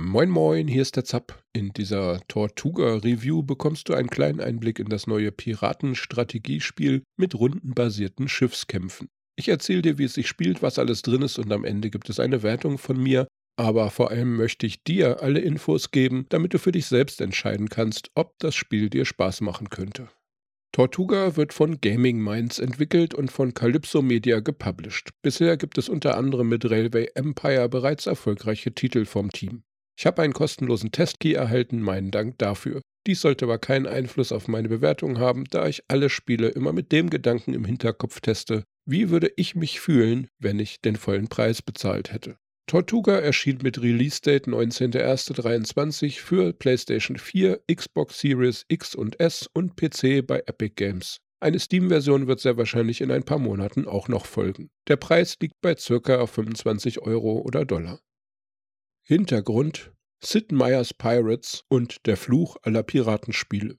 Moin Moin, hier ist der Zapp. In dieser Tortuga-Review bekommst du einen kleinen Einblick in das neue Piratenstrategiespiel mit rundenbasierten Schiffskämpfen. Ich erzähle dir, wie es sich spielt, was alles drin ist und am Ende gibt es eine Wertung von mir. Aber vor allem möchte ich dir alle Infos geben, damit du für dich selbst entscheiden kannst, ob das Spiel dir Spaß machen könnte. Tortuga wird von Gaming Minds entwickelt und von Calypso Media gepublished. Bisher gibt es unter anderem mit Railway Empire bereits erfolgreiche Titel vom Team. Ich habe einen kostenlosen Testkey erhalten, meinen Dank dafür. Dies sollte aber keinen Einfluss auf meine Bewertung haben, da ich alle Spiele immer mit dem Gedanken im Hinterkopf teste, wie würde ich mich fühlen, wenn ich den vollen Preis bezahlt hätte. Tortuga erschien mit Release-Date 19.01.23 für PlayStation 4, Xbox Series X und S und PC bei Epic Games. Eine Steam-Version wird sehr wahrscheinlich in ein paar Monaten auch noch folgen. Der Preis liegt bei ca. 25 Euro oder Dollar. Hintergrund Sid Meier's Pirates und der Fluch aller Piratenspiele.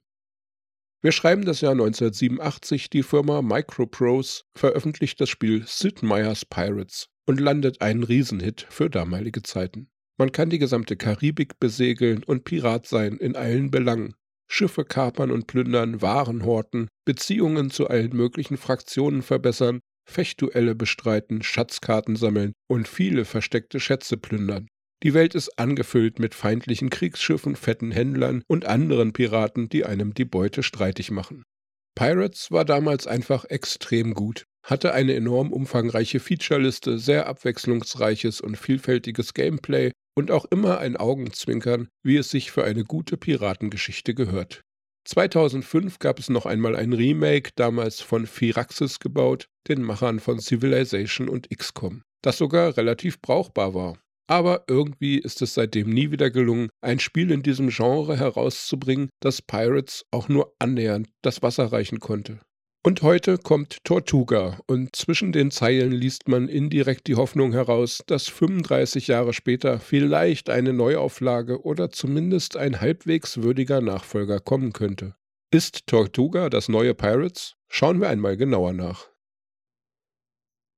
Wir schreiben das Jahr 1987, die Firma Microprose veröffentlicht das Spiel Sid Meier's Pirates und landet einen Riesenhit für damalige Zeiten. Man kann die gesamte Karibik besegeln und Pirat sein in allen Belangen. Schiffe kapern und plündern, Waren horten, Beziehungen zu allen möglichen Fraktionen verbessern, Fechtduelle bestreiten, Schatzkarten sammeln und viele versteckte Schätze plündern. Die Welt ist angefüllt mit feindlichen Kriegsschiffen, fetten Händlern und anderen Piraten, die einem die Beute streitig machen. Pirates war damals einfach extrem gut, hatte eine enorm umfangreiche Featureliste, sehr abwechslungsreiches und vielfältiges Gameplay und auch immer ein Augenzwinkern, wie es sich für eine gute Piratengeschichte gehört. 2005 gab es noch einmal ein Remake, damals von Firaxis gebaut, den Machern von Civilization und XCOM, das sogar relativ brauchbar war aber irgendwie ist es seitdem nie wieder gelungen, ein Spiel in diesem Genre herauszubringen, das Pirates auch nur annähernd das Wasser reichen konnte. Und heute kommt Tortuga und zwischen den Zeilen liest man indirekt die Hoffnung heraus, dass 35 Jahre später vielleicht eine Neuauflage oder zumindest ein halbwegs würdiger Nachfolger kommen könnte. Ist Tortuga das neue Pirates? Schauen wir einmal genauer nach.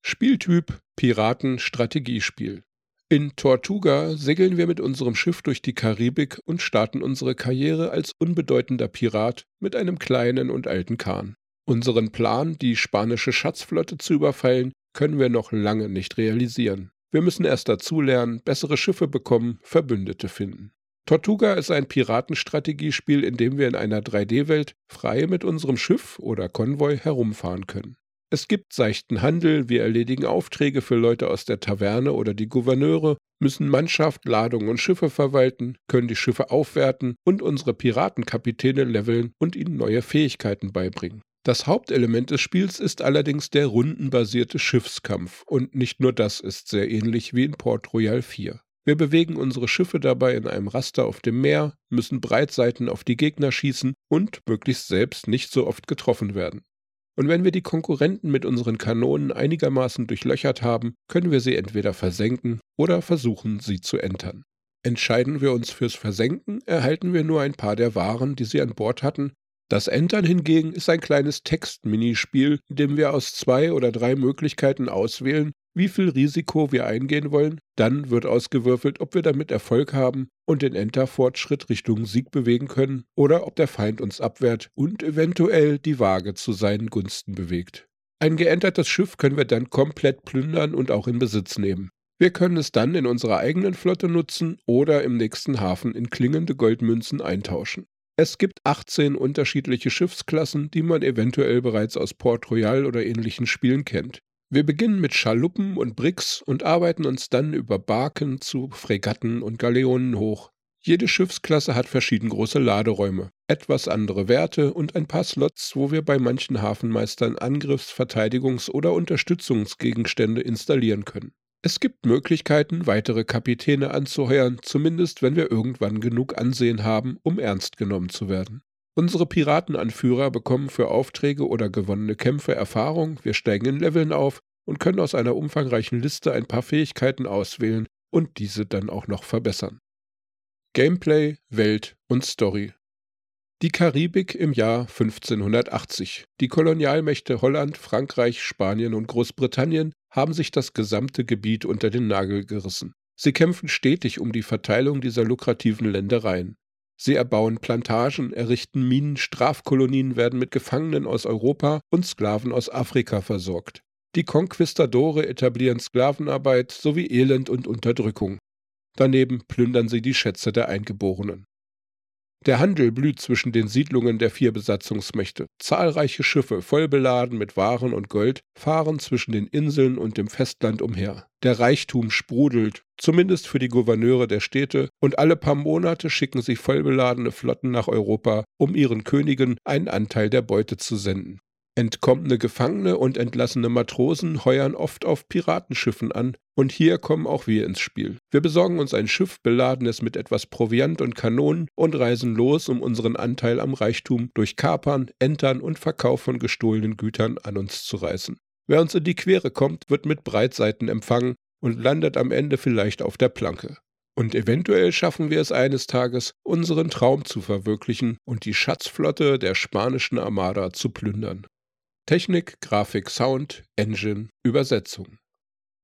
Spieltyp Piraten-Strategiespiel. In Tortuga segeln wir mit unserem Schiff durch die Karibik und starten unsere Karriere als unbedeutender Pirat mit einem kleinen und alten Kahn. Unseren Plan, die spanische Schatzflotte zu überfallen, können wir noch lange nicht realisieren. Wir müssen erst dazulernen, bessere Schiffe bekommen, Verbündete finden. Tortuga ist ein Piratenstrategiespiel, in dem wir in einer 3D-Welt frei mit unserem Schiff oder Konvoi herumfahren können. Es gibt seichten Handel, wir erledigen Aufträge für Leute aus der Taverne oder die Gouverneure, müssen Mannschaft, Ladung und Schiffe verwalten, können die Schiffe aufwerten und unsere Piratenkapitäne leveln und ihnen neue Fähigkeiten beibringen. Das Hauptelement des Spiels ist allerdings der rundenbasierte Schiffskampf und nicht nur das ist sehr ähnlich wie in Port Royal 4. Wir bewegen unsere Schiffe dabei in einem Raster auf dem Meer, müssen Breitseiten auf die Gegner schießen und möglichst selbst nicht so oft getroffen werden. Und wenn wir die Konkurrenten mit unseren Kanonen einigermaßen durchlöchert haben, können wir sie entweder versenken oder versuchen, sie zu entern. Entscheiden wir uns fürs Versenken, erhalten wir nur ein paar der Waren, die sie an Bord hatten. Das Entern hingegen ist ein kleines Text-Minispiel, in dem wir aus zwei oder drei Möglichkeiten auswählen, wie viel Risiko wir eingehen wollen, dann wird ausgewürfelt, ob wir damit Erfolg haben und den Enter-Fortschritt Richtung Sieg bewegen können oder ob der Feind uns abwehrt und eventuell die Waage zu seinen Gunsten bewegt. Ein geentertes Schiff können wir dann komplett plündern und auch in Besitz nehmen. Wir können es dann in unserer eigenen Flotte nutzen oder im nächsten Hafen in klingende Goldmünzen eintauschen. Es gibt 18 unterschiedliche Schiffsklassen, die man eventuell bereits aus Port Royal oder ähnlichen Spielen kennt. Wir beginnen mit Schaluppen und Bricks und arbeiten uns dann über Barken zu Fregatten und Galeonen hoch. Jede Schiffsklasse hat verschieden große Laderäume, etwas andere Werte und ein paar Slots, wo wir bei manchen Hafenmeistern Angriffs-, Verteidigungs- oder Unterstützungsgegenstände installieren können. Es gibt Möglichkeiten, weitere Kapitäne anzuheuern, zumindest wenn wir irgendwann genug Ansehen haben, um ernst genommen zu werden. Unsere Piratenanführer bekommen für Aufträge oder gewonnene Kämpfe Erfahrung, wir steigen in Leveln auf und können aus einer umfangreichen Liste ein paar Fähigkeiten auswählen und diese dann auch noch verbessern. Gameplay, Welt und Story Die Karibik im Jahr 1580. Die Kolonialmächte Holland, Frankreich, Spanien und Großbritannien haben sich das gesamte Gebiet unter den Nagel gerissen. Sie kämpfen stetig um die Verteilung dieser lukrativen Ländereien. Sie erbauen Plantagen, errichten Minen, Strafkolonien werden mit Gefangenen aus Europa und Sklaven aus Afrika versorgt. Die Konquistadore etablieren Sklavenarbeit sowie Elend und Unterdrückung. Daneben plündern sie die Schätze der Eingeborenen. Der Handel blüht zwischen den Siedlungen der vier Besatzungsmächte. Zahlreiche Schiffe, voll beladen mit Waren und Gold, fahren zwischen den Inseln und dem Festland umher. Der Reichtum sprudelt, zumindest für die Gouverneure der Städte, und alle paar Monate schicken sie vollbeladene Flotten nach Europa, um ihren Königen einen Anteil der Beute zu senden. Entkommene Gefangene und entlassene Matrosen heuern oft auf Piratenschiffen an, und hier kommen auch wir ins Spiel. Wir besorgen uns ein Schiff, beladenes mit etwas Proviant und Kanonen, und reisen los, um unseren Anteil am Reichtum durch Kapern, Entern und Verkauf von gestohlenen Gütern an uns zu reißen. Wer uns in die Quere kommt, wird mit Breitseiten empfangen und landet am Ende vielleicht auf der Planke. Und eventuell schaffen wir es eines Tages, unseren Traum zu verwirklichen und die Schatzflotte der spanischen Armada zu plündern. Technik, Grafik, Sound, Engine, Übersetzung.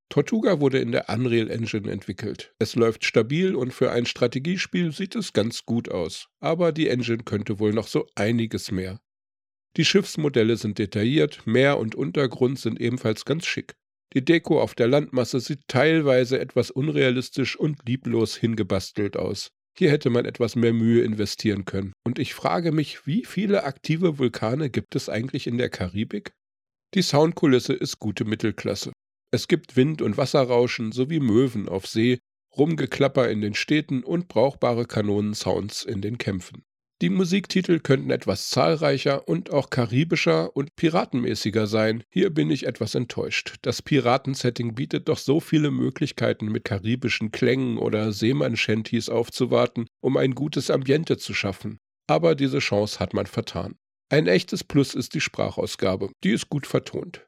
Tortuga wurde in der Unreal Engine entwickelt. Es läuft stabil und für ein Strategiespiel sieht es ganz gut aus. Aber die Engine könnte wohl noch so einiges mehr. Die Schiffsmodelle sind detailliert, Meer und Untergrund sind ebenfalls ganz schick. Die Deko auf der Landmasse sieht teilweise etwas unrealistisch und lieblos hingebastelt aus. Hier hätte man etwas mehr Mühe investieren können. Und ich frage mich, wie viele aktive Vulkane gibt es eigentlich in der Karibik? Die Soundkulisse ist gute Mittelklasse. Es gibt Wind- und Wasserrauschen sowie Möwen auf See, Rumgeklapper in den Städten und brauchbare Kanonensounds in den Kämpfen. Die Musiktitel könnten etwas zahlreicher und auch karibischer und piratenmäßiger sein. Hier bin ich etwas enttäuscht. Das Piratensetting bietet doch so viele Möglichkeiten, mit karibischen Klängen oder Seemann-Shanties aufzuwarten, um ein gutes Ambiente zu schaffen. Aber diese Chance hat man vertan. Ein echtes Plus ist die Sprachausgabe. Die ist gut vertont.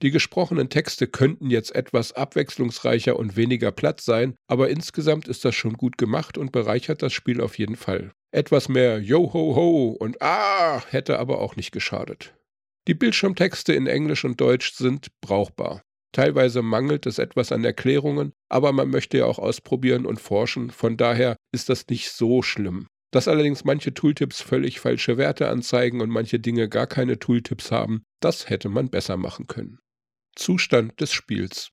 Die gesprochenen Texte könnten jetzt etwas abwechslungsreicher und weniger platt sein, aber insgesamt ist das schon gut gemacht und bereichert das Spiel auf jeden Fall. Etwas mehr Yo ho ho und Ah hätte aber auch nicht geschadet. Die Bildschirmtexte in Englisch und Deutsch sind brauchbar. Teilweise mangelt es etwas an Erklärungen, aber man möchte ja auch ausprobieren und forschen, von daher ist das nicht so schlimm. Dass allerdings manche Tooltips völlig falsche Werte anzeigen und manche Dinge gar keine Tooltips haben, das hätte man besser machen können. Zustand des Spiels.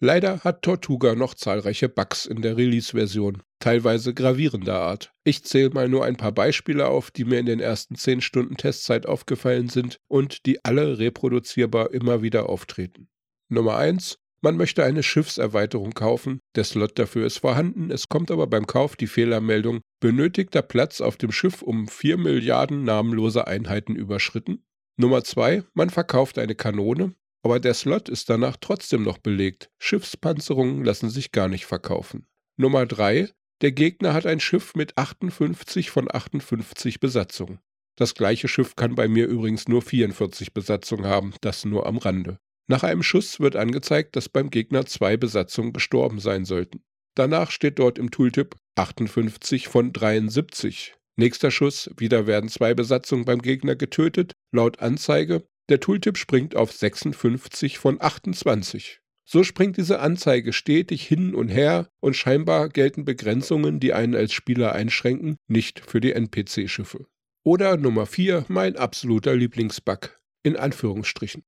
Leider hat Tortuga noch zahlreiche Bugs in der Release-Version, teilweise gravierender Art. Ich zähle mal nur ein paar Beispiele auf, die mir in den ersten 10 Stunden Testzeit aufgefallen sind und die alle reproduzierbar immer wieder auftreten. Nummer 1. Man möchte eine Schiffserweiterung kaufen, der Slot dafür ist vorhanden, es kommt aber beim Kauf die Fehlermeldung, benötigter Platz auf dem Schiff um 4 Milliarden namenlose Einheiten überschritten. Nummer 2. Man verkauft eine Kanone, aber der Slot ist danach trotzdem noch belegt. Schiffspanzerungen lassen sich gar nicht verkaufen. Nummer 3. Der Gegner hat ein Schiff mit 58 von 58 Besatzungen. Das gleiche Schiff kann bei mir übrigens nur 44 Besatzungen haben, das nur am Rande. Nach einem Schuss wird angezeigt, dass beim Gegner zwei Besatzungen gestorben sein sollten. Danach steht dort im Tooltip 58 von 73. Nächster Schuss, wieder werden zwei Besatzungen beim Gegner getötet, laut Anzeige der Tooltip springt auf 56 von 28. So springt diese Anzeige stetig hin und her und scheinbar gelten Begrenzungen, die einen als Spieler einschränken, nicht für die NPC-Schiffe. Oder Nummer 4, mein absoluter Lieblingsbug, in Anführungsstrichen.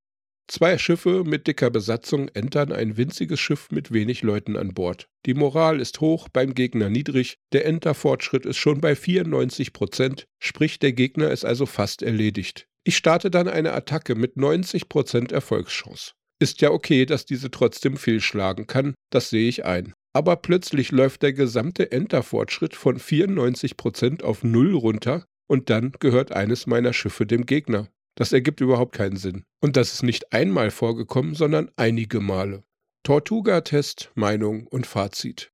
Zwei Schiffe mit dicker Besatzung entern ein winziges Schiff mit wenig Leuten an Bord. Die Moral ist hoch, beim Gegner niedrig, der Enterfortschritt ist schon bei 94 Prozent, sprich der Gegner ist also fast erledigt. Ich starte dann eine Attacke mit 90% Erfolgschance. Ist ja okay, dass diese trotzdem fehlschlagen kann, das sehe ich ein. Aber plötzlich läuft der gesamte Enter-Fortschritt von 94% auf 0 runter und dann gehört eines meiner Schiffe dem Gegner. Das ergibt überhaupt keinen Sinn. Und das ist nicht einmal vorgekommen, sondern einige Male. Tortuga-Test, Meinung und Fazit.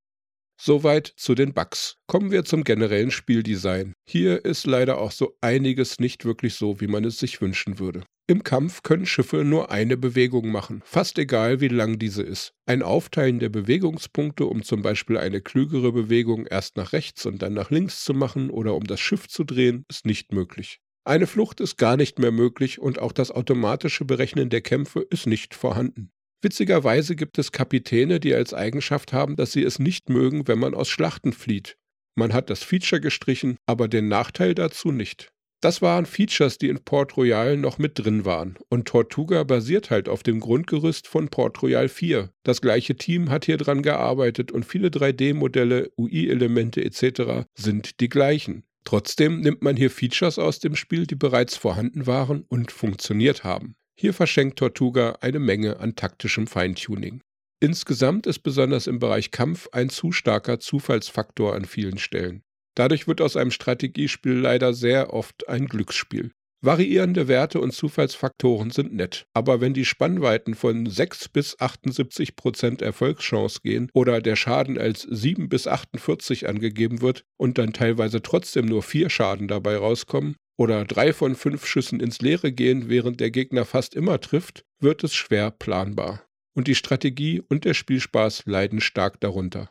Soweit zu den Bugs. Kommen wir zum generellen Spieldesign. Hier ist leider auch so einiges nicht wirklich so, wie man es sich wünschen würde. Im Kampf können Schiffe nur eine Bewegung machen, fast egal wie lang diese ist. Ein Aufteilen der Bewegungspunkte, um zum Beispiel eine klügere Bewegung erst nach rechts und dann nach links zu machen oder um das Schiff zu drehen, ist nicht möglich. Eine Flucht ist gar nicht mehr möglich und auch das automatische Berechnen der Kämpfe ist nicht vorhanden. Witzigerweise gibt es Kapitäne, die als Eigenschaft haben, dass sie es nicht mögen, wenn man aus Schlachten flieht. Man hat das Feature gestrichen, aber den Nachteil dazu nicht. Das waren Features, die in Port Royal noch mit drin waren. Und Tortuga basiert halt auf dem Grundgerüst von Port Royal 4. Das gleiche Team hat hier dran gearbeitet und viele 3D-Modelle, UI-Elemente etc. sind die gleichen. Trotzdem nimmt man hier Features aus dem Spiel, die bereits vorhanden waren und funktioniert haben. Hier verschenkt Tortuga eine Menge an taktischem Feintuning. Insgesamt ist besonders im Bereich Kampf ein zu starker Zufallsfaktor an vielen Stellen. Dadurch wird aus einem Strategiespiel leider sehr oft ein Glücksspiel. Variierende Werte und Zufallsfaktoren sind nett, aber wenn die Spannweiten von 6 bis 78 Prozent Erfolgschance gehen oder der Schaden als 7 bis 48 angegeben wird und dann teilweise trotzdem nur 4 Schaden dabei rauskommen oder 3 von 5 Schüssen ins Leere gehen, während der Gegner fast immer trifft, wird es schwer planbar. Und die Strategie und der Spielspaß leiden stark darunter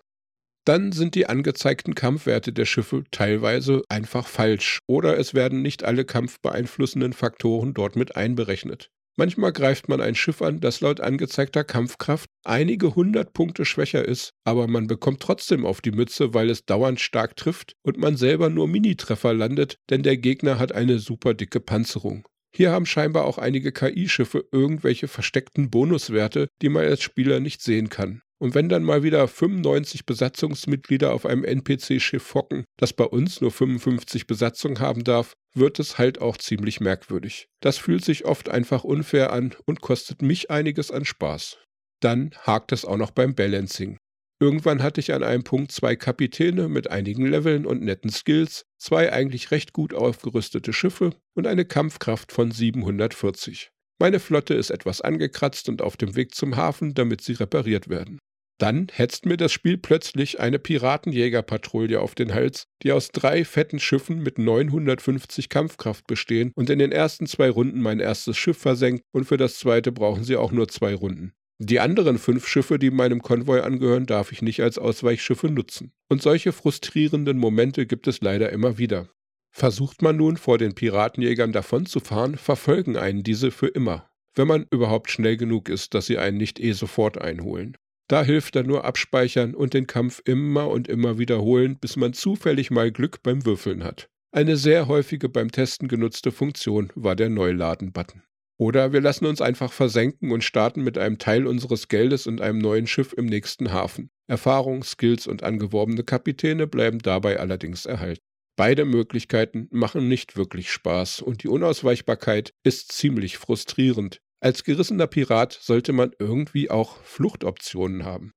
dann sind die angezeigten Kampfwerte der Schiffe teilweise einfach falsch oder es werden nicht alle kampfbeeinflussenden Faktoren dort mit einberechnet. Manchmal greift man ein Schiff an, das laut angezeigter Kampfkraft einige hundert Punkte schwächer ist, aber man bekommt trotzdem auf die Mütze, weil es dauernd stark trifft und man selber nur Minitreffer landet, denn der Gegner hat eine super dicke Panzerung. Hier haben scheinbar auch einige KI-Schiffe irgendwelche versteckten Bonuswerte, die man als Spieler nicht sehen kann. Und wenn dann mal wieder 95 Besatzungsmitglieder auf einem NPC-Schiff hocken, das bei uns nur 55 Besatzung haben darf, wird es halt auch ziemlich merkwürdig. Das fühlt sich oft einfach unfair an und kostet mich einiges an Spaß. Dann hakt es auch noch beim Balancing. Irgendwann hatte ich an einem Punkt zwei Kapitäne mit einigen Leveln und netten Skills, zwei eigentlich recht gut aufgerüstete Schiffe und eine Kampfkraft von 740. Meine Flotte ist etwas angekratzt und auf dem Weg zum Hafen, damit sie repariert werden. Dann hetzt mir das Spiel plötzlich eine Piratenjägerpatrouille auf den Hals, die aus drei fetten Schiffen mit 950 Kampfkraft bestehen und in den ersten zwei Runden mein erstes Schiff versenkt und für das zweite brauchen sie auch nur zwei Runden. Die anderen fünf Schiffe, die meinem Konvoi angehören, darf ich nicht als Ausweichschiffe nutzen. Und solche frustrierenden Momente gibt es leider immer wieder. Versucht man nun vor den Piratenjägern davonzufahren, verfolgen einen diese für immer, wenn man überhaupt schnell genug ist, dass sie einen nicht eh sofort einholen. Da hilft dann nur abspeichern und den Kampf immer und immer wiederholen, bis man zufällig mal Glück beim Würfeln hat. Eine sehr häufige beim Testen genutzte Funktion war der Neuladen-Button. Oder wir lassen uns einfach versenken und starten mit einem Teil unseres Geldes und einem neuen Schiff im nächsten Hafen. Erfahrung, Skills und angeworbene Kapitäne bleiben dabei allerdings erhalten. Beide Möglichkeiten machen nicht wirklich Spaß und die Unausweichbarkeit ist ziemlich frustrierend, als gerissener Pirat sollte man irgendwie auch Fluchtoptionen haben.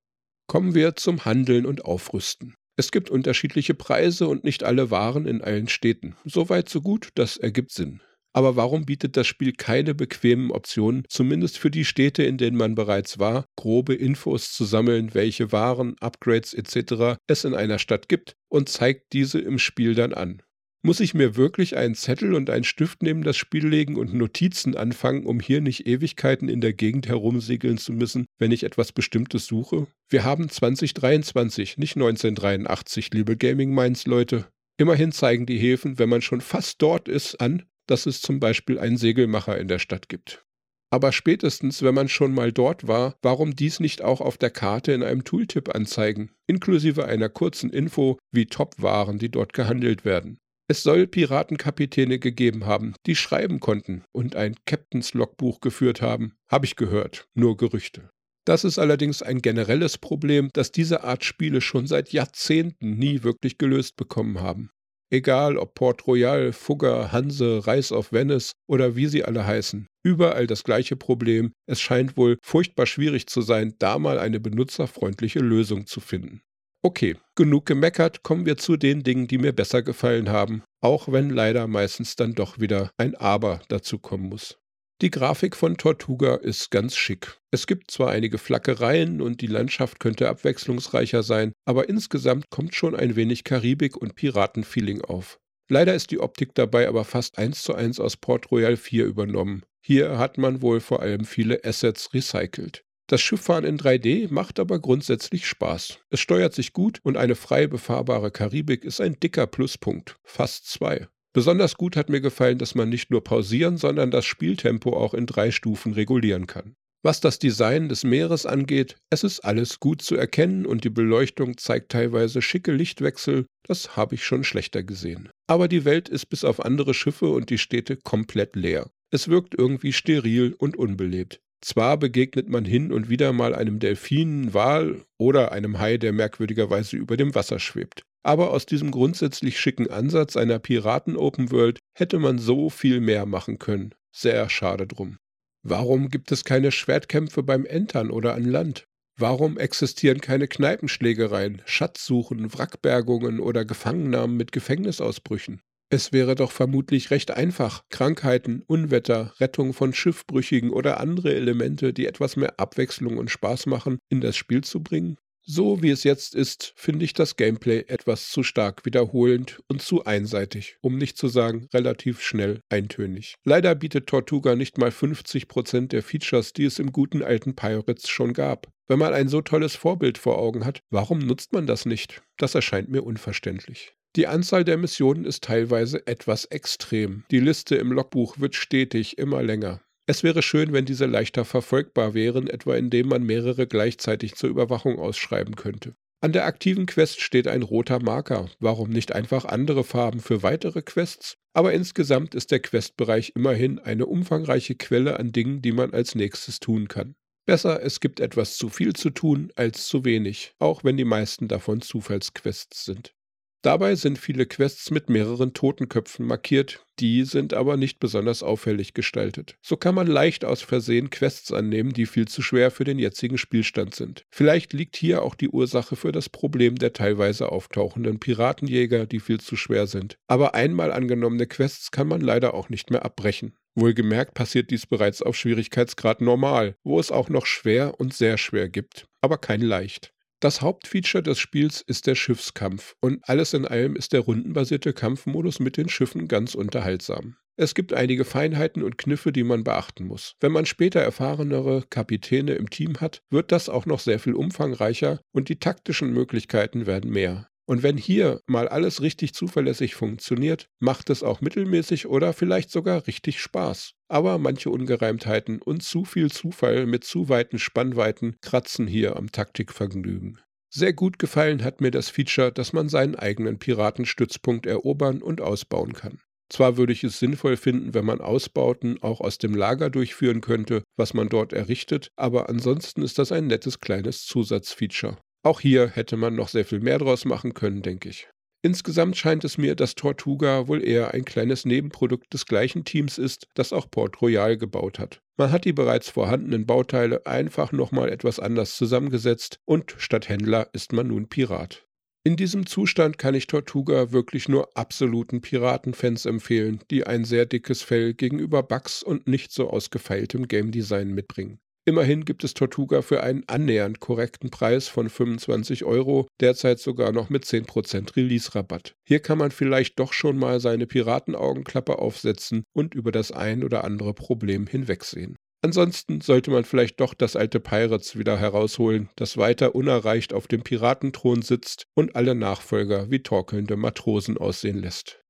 Kommen wir zum Handeln und Aufrüsten. Es gibt unterschiedliche Preise und nicht alle Waren in allen Städten. Soweit so gut, das ergibt Sinn. Aber warum bietet das Spiel keine bequemen Optionen, zumindest für die Städte, in denen man bereits war, grobe Infos zu sammeln, welche Waren, Upgrades etc. es in einer Stadt gibt und zeigt diese im Spiel dann an? Muss ich mir wirklich einen Zettel und einen Stift neben das Spiel legen und Notizen anfangen, um hier nicht Ewigkeiten in der Gegend herumsegeln zu müssen, wenn ich etwas Bestimmtes suche? Wir haben 2023, nicht 1983, liebe Gaming Minds Leute. Immerhin zeigen die Häfen, wenn man schon fast dort ist, an, dass es zum Beispiel einen Segelmacher in der Stadt gibt. Aber spätestens, wenn man schon mal dort war, warum dies nicht auch auf der Karte in einem Tooltip anzeigen, inklusive einer kurzen Info, wie Top-Waren, die dort gehandelt werden. Es soll Piratenkapitäne gegeben haben, die schreiben konnten und ein Captains Logbuch geführt haben, habe ich gehört, nur Gerüchte. Das ist allerdings ein generelles Problem, das diese Art Spiele schon seit Jahrzehnten nie wirklich gelöst bekommen haben. Egal ob Port Royal, Fugger, Hanse, Reis of Venice oder wie sie alle heißen, überall das gleiche Problem. Es scheint wohl furchtbar schwierig zu sein, da mal eine benutzerfreundliche Lösung zu finden. Okay, genug gemeckert, kommen wir zu den Dingen, die mir besser gefallen haben, auch wenn leider meistens dann doch wieder ein Aber dazu kommen muss. Die Grafik von Tortuga ist ganz schick. Es gibt zwar einige Flackereien und die Landschaft könnte abwechslungsreicher sein, aber insgesamt kommt schon ein wenig Karibik- und Piratenfeeling auf. Leider ist die Optik dabei aber fast eins zu eins aus Port Royal 4 übernommen. Hier hat man wohl vor allem viele Assets recycelt. Das Schifffahren in 3D macht aber grundsätzlich Spaß. Es steuert sich gut und eine frei befahrbare Karibik ist ein dicker Pluspunkt, fast zwei. Besonders gut hat mir gefallen, dass man nicht nur pausieren, sondern das Spieltempo auch in drei Stufen regulieren kann. Was das Design des Meeres angeht, es ist alles gut zu erkennen und die Beleuchtung zeigt teilweise schicke Lichtwechsel, das habe ich schon schlechter gesehen. Aber die Welt ist bis auf andere Schiffe und die Städte komplett leer. Es wirkt irgendwie steril und unbelebt. Zwar begegnet man hin und wieder mal einem Delfin, Wal oder einem Hai, der merkwürdigerweise über dem Wasser schwebt. Aber aus diesem grundsätzlich schicken Ansatz einer Piraten-Open World hätte man so viel mehr machen können. Sehr schade drum. Warum gibt es keine Schwertkämpfe beim Entern oder an Land? Warum existieren keine Kneipenschlägereien, Schatzsuchen, Wrackbergungen oder Gefangennahmen mit Gefängnisausbrüchen? Es wäre doch vermutlich recht einfach, Krankheiten, Unwetter, Rettung von Schiffbrüchigen oder andere Elemente, die etwas mehr Abwechslung und Spaß machen, in das Spiel zu bringen. So wie es jetzt ist, finde ich das Gameplay etwas zu stark wiederholend und zu einseitig, um nicht zu sagen relativ schnell eintönig. Leider bietet Tortuga nicht mal 50% der Features, die es im guten alten Pirates schon gab. Wenn man ein so tolles Vorbild vor Augen hat, warum nutzt man das nicht? Das erscheint mir unverständlich. Die Anzahl der Missionen ist teilweise etwas extrem. Die Liste im Logbuch wird stetig immer länger. Es wäre schön, wenn diese leichter verfolgbar wären, etwa indem man mehrere gleichzeitig zur Überwachung ausschreiben könnte. An der aktiven Quest steht ein roter Marker. Warum nicht einfach andere Farben für weitere Quests? Aber insgesamt ist der Questbereich immerhin eine umfangreiche Quelle an Dingen, die man als nächstes tun kann. Besser, es gibt etwas zu viel zu tun als zu wenig, auch wenn die meisten davon Zufallsquests sind. Dabei sind viele Quests mit mehreren Totenköpfen markiert, die sind aber nicht besonders auffällig gestaltet. So kann man leicht aus Versehen Quests annehmen, die viel zu schwer für den jetzigen Spielstand sind. Vielleicht liegt hier auch die Ursache für das Problem der teilweise auftauchenden Piratenjäger, die viel zu schwer sind. Aber einmal angenommene Quests kann man leider auch nicht mehr abbrechen. Wohlgemerkt passiert dies bereits auf Schwierigkeitsgrad normal, wo es auch noch schwer und sehr schwer gibt, aber kein leicht. Das Hauptfeature des Spiels ist der Schiffskampf und alles in allem ist der rundenbasierte Kampfmodus mit den Schiffen ganz unterhaltsam. Es gibt einige Feinheiten und Kniffe, die man beachten muss. Wenn man später erfahrenere Kapitäne im Team hat, wird das auch noch sehr viel umfangreicher und die taktischen Möglichkeiten werden mehr. Und wenn hier mal alles richtig zuverlässig funktioniert, macht es auch mittelmäßig oder vielleicht sogar richtig Spaß. Aber manche Ungereimtheiten und zu viel Zufall mit zu weiten Spannweiten kratzen hier am Taktikvergnügen. Sehr gut gefallen hat mir das Feature, dass man seinen eigenen Piratenstützpunkt erobern und ausbauen kann. Zwar würde ich es sinnvoll finden, wenn man Ausbauten auch aus dem Lager durchführen könnte, was man dort errichtet, aber ansonsten ist das ein nettes kleines Zusatzfeature. Auch hier hätte man noch sehr viel mehr draus machen können, denke ich. Insgesamt scheint es mir, dass Tortuga wohl eher ein kleines Nebenprodukt des gleichen Teams ist, das auch Port Royal gebaut hat. Man hat die bereits vorhandenen Bauteile einfach nochmal etwas anders zusammengesetzt und statt Händler ist man nun Pirat. In diesem Zustand kann ich Tortuga wirklich nur absoluten Piratenfans empfehlen, die ein sehr dickes Fell gegenüber Bugs und nicht so ausgefeiltem Game Design mitbringen. Immerhin gibt es Tortuga für einen annähernd korrekten Preis von 25 Euro, derzeit sogar noch mit 10% Release-Rabatt. Hier kann man vielleicht doch schon mal seine Piratenaugenklappe aufsetzen und über das ein oder andere Problem hinwegsehen. Ansonsten sollte man vielleicht doch das alte Pirates wieder herausholen, das weiter unerreicht auf dem Piratenthron sitzt und alle Nachfolger wie torkelnde Matrosen aussehen lässt.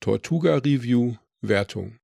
Tortuga Review Wertung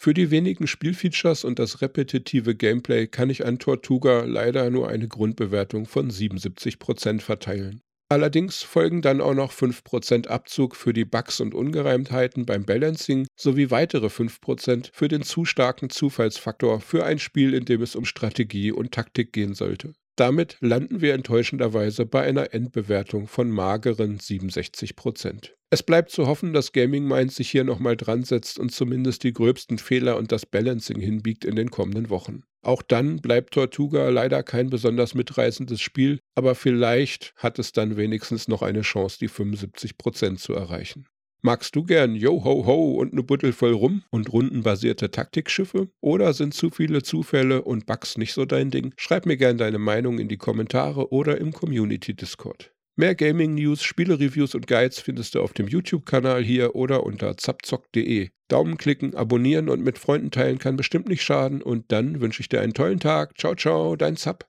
für die wenigen Spielfeatures und das repetitive Gameplay kann ich an Tortuga leider nur eine Grundbewertung von 77% verteilen. Allerdings folgen dann auch noch 5% Abzug für die Bugs und Ungereimtheiten beim Balancing sowie weitere 5% für den zu starken Zufallsfaktor für ein Spiel, in dem es um Strategie und Taktik gehen sollte. Damit landen wir enttäuschenderweise bei einer Endbewertung von mageren 67 Prozent. Es bleibt zu hoffen, dass Gaming Minds sich hier nochmal dran setzt und zumindest die gröbsten Fehler und das Balancing hinbiegt in den kommenden Wochen. Auch dann bleibt Tortuga leider kein besonders mitreißendes Spiel, aber vielleicht hat es dann wenigstens noch eine Chance, die 75 Prozent zu erreichen. Magst du gern Yo ho ho und ne Buddel voll rum und rundenbasierte Taktikschiffe? Oder sind zu viele Zufälle und Bugs nicht so dein Ding? Schreib mir gern deine Meinung in die Kommentare oder im Community Discord. Mehr Gaming-News, Spiele-Reviews und Guides findest du auf dem YouTube-Kanal hier oder unter zapzock.de. Daumen klicken, abonnieren und mit Freunden teilen kann bestimmt nicht schaden und dann wünsche ich dir einen tollen Tag. Ciao, ciao, dein Zap.